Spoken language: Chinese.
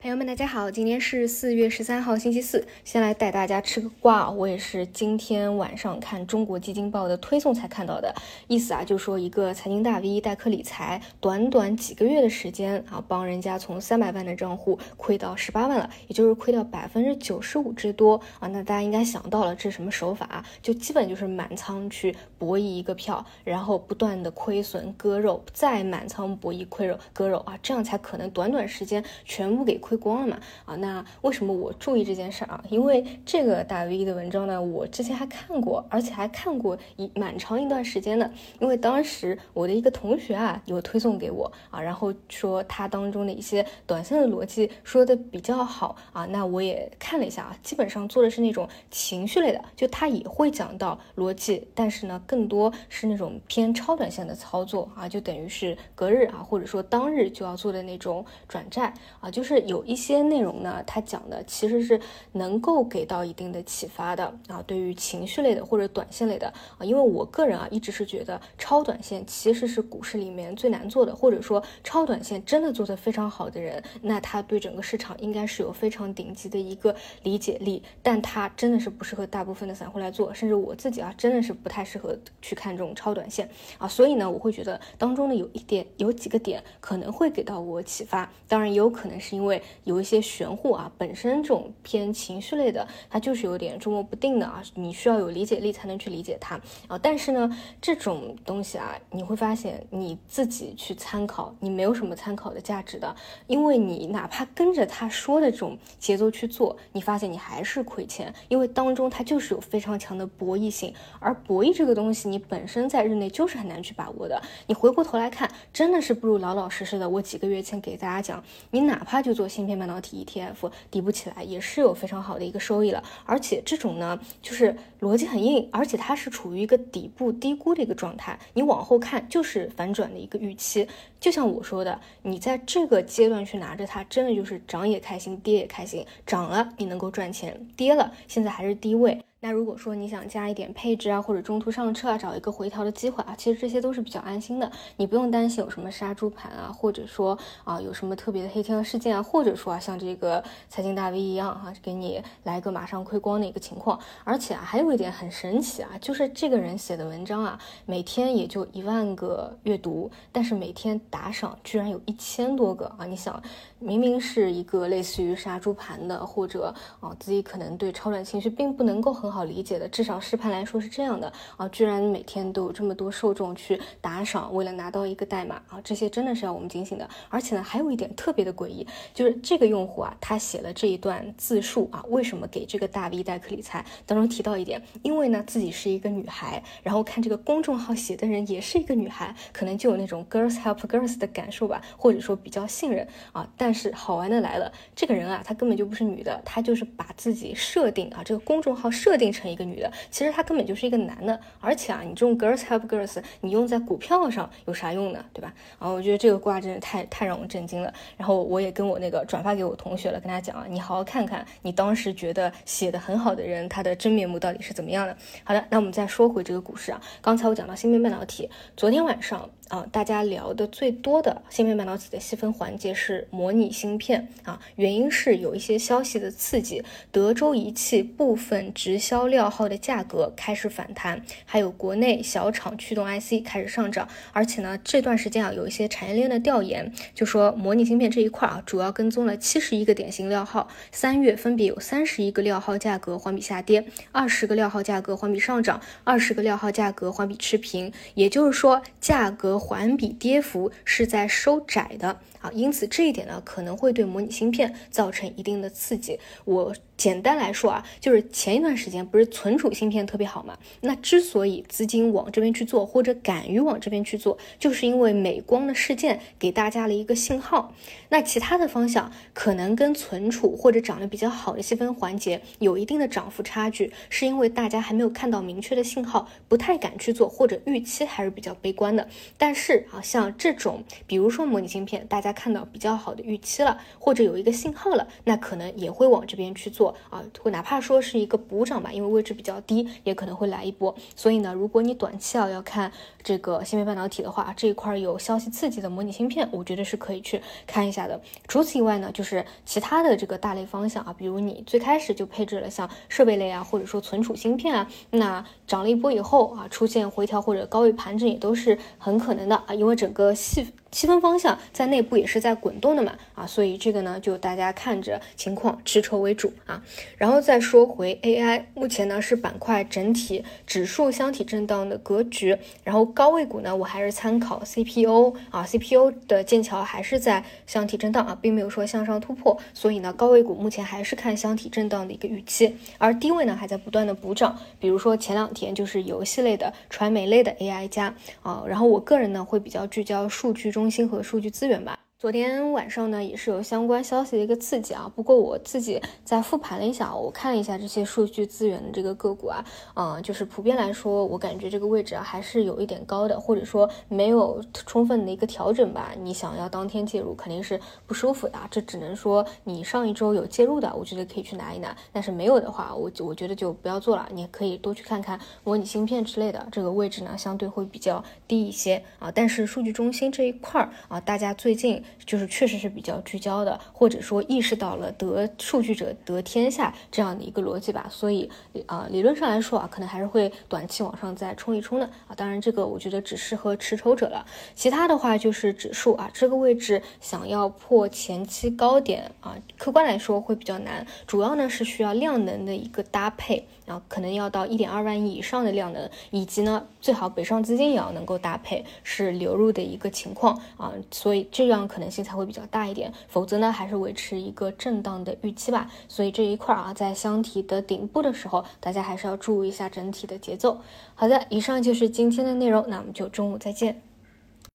朋友们，大家好，今天是四月十三号，星期四。先来带大家吃个瓜！我也是今天晚上看中国基金报的推送才看到的，意思啊，就说一个财经大 V 代客理财，短短几个月的时间啊，帮人家从三百万的账户亏到十八万了，也就是亏掉百分之九十五之多啊！那大家应该想到了这是什么手法啊？就基本就是满仓去博弈一个票，然后不断的亏损割肉，再满仓博弈亏肉割肉啊，这样才可能短短时间全部给。亏光了嘛？啊，那为什么我注意这件事儿啊？因为这个大 V 的文章呢，我之前还看过，而且还看过一蛮长一段时间的。因为当时我的一个同学啊，有推送给我啊，然后说他当中的一些短线的逻辑说的比较好啊，那我也看了一下啊，基本上做的是那种情绪类的，就他也会讲到逻辑，但是呢，更多是那种偏超短线的操作啊，就等于是隔日啊，或者说当日就要做的那种转债啊，就是有。有一些内容呢，它讲的其实是能够给到一定的启发的啊。对于情绪类的或者短线类的啊，因为我个人啊一直是觉得超短线其实是股市里面最难做的，或者说超短线真的做得非常好的人，那他对整个市场应该是有非常顶级的一个理解力，但他真的是不适合大部分的散户来做，甚至我自己啊真的是不太适合去看这种超短线啊。所以呢，我会觉得当中呢有一点有几个点可能会给到我启发，当然也有可能是因为。有一些玄乎啊，本身这种偏情绪类的，它就是有点捉摸不定的啊，你需要有理解力才能去理解它啊。但是呢，这种东西啊，你会发现你自己去参考，你没有什么参考的价值的，因为你哪怕跟着他说的这种节奏去做，你发现你还是亏钱，因为当中它就是有非常强的博弈性，而博弈这个东西，你本身在日内就是很难去把握的。你回过头来看，真的是不如老老实实的。我几个月前给大家讲，你哪怕就做。芯片半导体 ETF 底部起来也是有非常好的一个收益了，而且这种呢就是逻辑很硬，而且它是处于一个底部低估的一个状态，你往后看就是反转的一个预期。就像我说的，你在这个阶段去拿着它，真的就是涨也开心，跌也开心。涨了你能够赚钱，跌了现在还是低位。那如果说你想加一点配置啊，或者中途上车啊，找一个回调的机会啊，其实这些都是比较安心的，你不用担心有什么杀猪盘啊，或者说啊有什么特别的黑天鹅事件啊，或者说啊像这个财经大 V 一样哈，给你来个马上亏光的一个情况。而且啊还有一点很神奇啊，就是这个人写的文章啊，每天也就一万个阅读，但是每天打赏居然有一千多个啊！你想，明明是一个类似于杀猪盘的，或者啊自己可能对超短情绪并不能够很。很好理解的，至少实盘来说是这样的啊，居然每天都有这么多受众去打赏，为了拿到一个代码啊，这些真的是要我们警醒的。而且呢，还有一点特别的诡异，就是这个用户啊，他写了这一段自述啊，为什么给这个大 V 代客理财当中提到一点，因为呢自己是一个女孩，然后看这个公众号写的人也是一个女孩，可能就有那种 girls help girls 的感受吧，或者说比较信任啊。但是好玩的来了，这个人啊，他根本就不是女的，他就是把自己设定啊，这个公众号设。定成一个女的，其实她根本就是一个男的，而且啊，你这种 girls help girls，你用在股票上有啥用呢？对吧？啊，我觉得这个卦真的太太让我震惊了。然后我也跟我那个转发给我同学了，跟他讲啊，你好好看看你当时觉得写的很好的人，他的真面目到底是怎么样的。好的，那我们再说回这个股市啊，刚才我讲到芯片半导体，昨天晚上。啊，大家聊的最多的芯片半导体的细分环节是模拟芯片啊，原因是有一些消息的刺激，德州仪器部分直销料号的价格开始反弹，还有国内小厂驱动 IC 开始上涨，而且呢，这段时间啊，有一些产业链的调研就说模拟芯片这一块啊，主要跟踪了七十一个典型料号，三月分别有三十一个料号价格环比下跌，二十个料号价格环比上涨，二十个料号价格环比持平，也就是说价格。环比跌幅是在收窄的啊，因此这一点呢可能会对模拟芯片造成一定的刺激。我。简单来说啊，就是前一段时间不是存储芯片特别好嘛？那之所以资金往这边去做，或者敢于往这边去做，就是因为美光的事件给大家了一个信号。那其他的方向可能跟存储或者涨得比较好的细分环节有一定的涨幅差距，是因为大家还没有看到明确的信号，不太敢去做，或者预期还是比较悲观的。但但是啊，像这种，比如说模拟芯片，大家。家看到比较好的预期了，或者有一个信号了，那可能也会往这边去做啊，会哪怕说是一个补涨吧，因为位置比较低，也可能会来一波。所以呢，如果你短期啊要看这个芯片半导体的话，这一块有消息刺激的模拟芯片，我觉得是可以去看一下的。除此以外呢，就是其他的这个大类方向啊，比如你最开始就配置了像设备类啊，或者说存储芯片啊，那涨了一波以后啊，出现回调或者高位盘整也都是很可能能的啊，因为整个戏细。分方向在内部也是在滚动的嘛，啊，所以这个呢就大家看着情况持筹为主啊。然后再说回 AI，目前呢是板块整体指数箱体震荡的格局，然后高位股呢我还是参考 CPO 啊，CPU 的剑桥还是在箱体震荡啊，并没有说向上突破，所以呢高位股目前还是看箱体震荡的一个预期，而低位呢还在不断的补涨，比如说前两天就是游戏类的、传媒类的 AI 加啊，然后我个人呢会比较聚焦数据。中心和数据资源吧。昨天晚上呢，也是有相关消息的一个刺激啊。不过我自己在复盘了一下，我看了一下这些数据资源的这个个股啊，嗯，就是普遍来说，我感觉这个位置啊还是有一点高的，或者说没有充分的一个调整吧。你想要当天介入，肯定是不舒服的。这只能说你上一周有介入的，我觉得可以去拿一拿。但是没有的话，我我觉得就不要做了。你可以多去看看模拟芯片之类的，这个位置呢相对会比较低一些啊。但是数据中心这一块儿啊，大家最近。就是确实是比较聚焦的，或者说意识到了得数据者得天下这样的一个逻辑吧，所以啊，理论上来说啊，可能还是会短期往上再冲一冲的啊。当然，这个我觉得只适合持筹者了。其他的话就是指数啊，这个位置想要破前期高点啊，客观来说会比较难，主要呢是需要量能的一个搭配。然后可能要到一点二万亿以上的量能，以及呢，最好北上资金也要能够搭配是流入的一个情况啊，所以这样可可能性才会比较大一点，否则呢，还是维持一个震荡的预期吧。所以这一块啊，在箱体的顶部的时候，大家还是要注意一下整体的节奏。好的，以上就是今天的内容，那我们就中午再见。